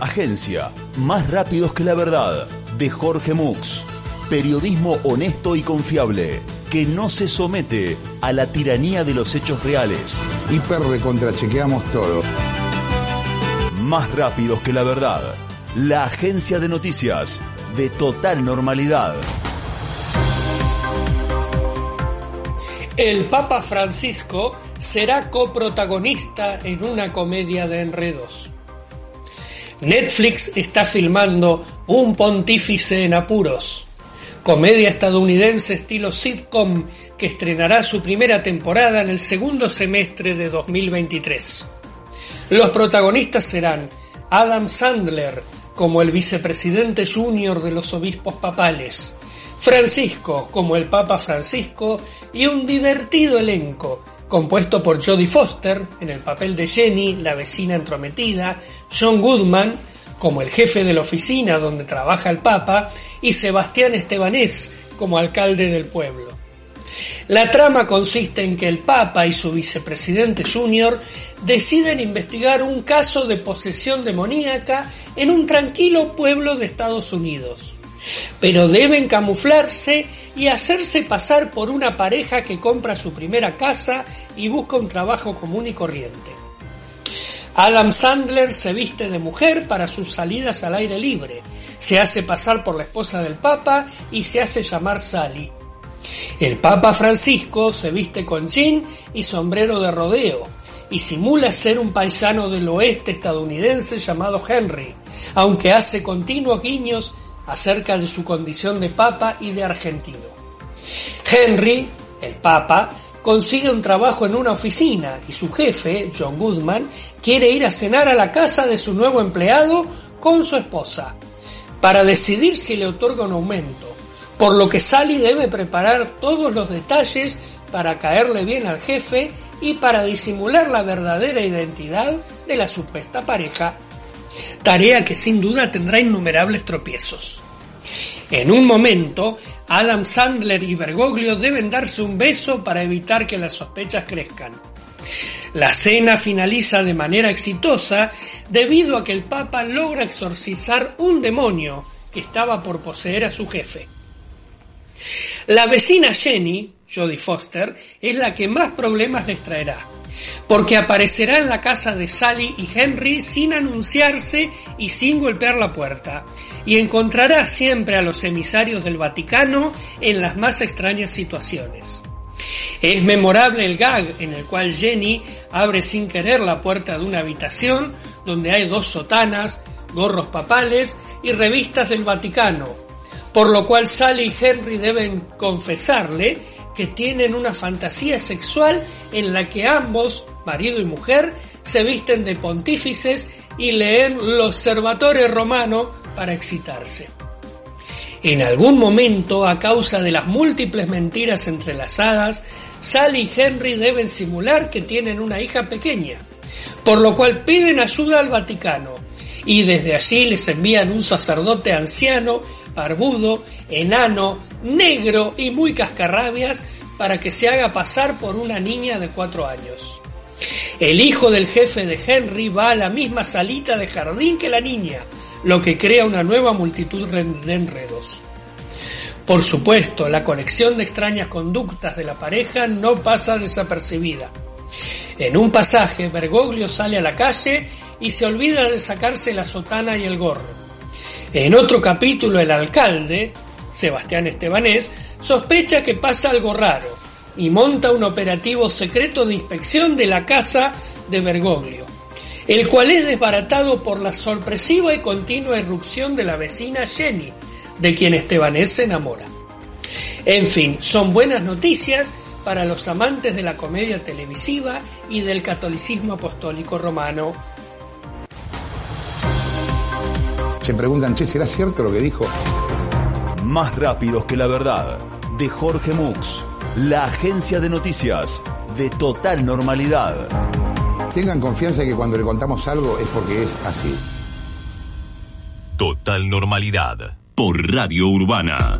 Agencia, más rápidos que la verdad, de Jorge Mux. Periodismo honesto y confiable, que no se somete a la tiranía de los hechos reales. Hiper de contrachequeamos todo. Más rápidos que la verdad, la agencia de noticias de total normalidad. El Papa Francisco será coprotagonista en una comedia de enredos. Netflix está filmando Un pontífice en apuros, comedia estadounidense estilo sitcom que estrenará su primera temporada en el segundo semestre de 2023. Los protagonistas serán Adam Sandler como el vicepresidente junior de los obispos papales, Francisco como el Papa Francisco y un divertido elenco compuesto por Jodie Foster en el papel de Jenny, la vecina entrometida, John Goodman como el jefe de la oficina donde trabaja el Papa y Sebastián Estebanés como alcalde del pueblo. La trama consiste en que el Papa y su vicepresidente junior deciden investigar un caso de posesión demoníaca en un tranquilo pueblo de Estados Unidos pero deben camuflarse y hacerse pasar por una pareja que compra su primera casa y busca un trabajo común y corriente. Adam Sandler se viste de mujer para sus salidas al aire libre, se hace pasar por la esposa del Papa y se hace llamar Sally. El Papa Francisco se viste con jean y sombrero de rodeo y simula ser un paisano del oeste estadounidense llamado Henry, aunque hace continuos guiños acerca de su condición de papa y de argentino. Henry, el papa, consigue un trabajo en una oficina y su jefe, John Goodman, quiere ir a cenar a la casa de su nuevo empleado con su esposa, para decidir si le otorga un aumento, por lo que Sally debe preparar todos los detalles para caerle bien al jefe y para disimular la verdadera identidad de la supuesta pareja tarea que sin duda tendrá innumerables tropiezos. En un momento, Adam Sandler y Bergoglio deben darse un beso para evitar que las sospechas crezcan. La cena finaliza de manera exitosa debido a que el Papa logra exorcizar un demonio que estaba por poseer a su jefe. La vecina Jenny, Jodie Foster, es la que más problemas les traerá porque aparecerá en la casa de Sally y Henry sin anunciarse y sin golpear la puerta, y encontrará siempre a los emisarios del Vaticano en las más extrañas situaciones. Es memorable el gag en el cual Jenny abre sin querer la puerta de una habitación donde hay dos sotanas, gorros papales y revistas del Vaticano, por lo cual Sally y Henry deben confesarle que tienen una fantasía sexual en la que ambos, marido y mujer, se visten de pontífices y leen los Servatores Romano para excitarse. En algún momento, a causa de las múltiples mentiras entrelazadas, Sally y Henry deben simular que tienen una hija pequeña, por lo cual piden ayuda al Vaticano, y desde allí les envían un sacerdote anciano barbudo, enano, negro y muy cascarrabias para que se haga pasar por una niña de cuatro años. El hijo del jefe de Henry va a la misma salita de jardín que la niña, lo que crea una nueva multitud de enredos. Por supuesto, la conexión de extrañas conductas de la pareja no pasa desapercibida. En un pasaje, Bergoglio sale a la calle y se olvida de sacarse la sotana y el gorro. En otro capítulo, el alcalde, Sebastián Estebanés, sospecha que pasa algo raro y monta un operativo secreto de inspección de la casa de Bergoglio, el cual es desbaratado por la sorpresiva y continua irrupción de la vecina Jenny, de quien Estebanés se enamora. En fin, son buenas noticias para los amantes de la comedia televisiva y del catolicismo apostólico romano Se preguntan, che, ¿será cierto lo que dijo? Más rápidos que la verdad, de Jorge Mux, la agencia de noticias de total normalidad. Tengan confianza que cuando le contamos algo es porque es así. Total normalidad por Radio Urbana.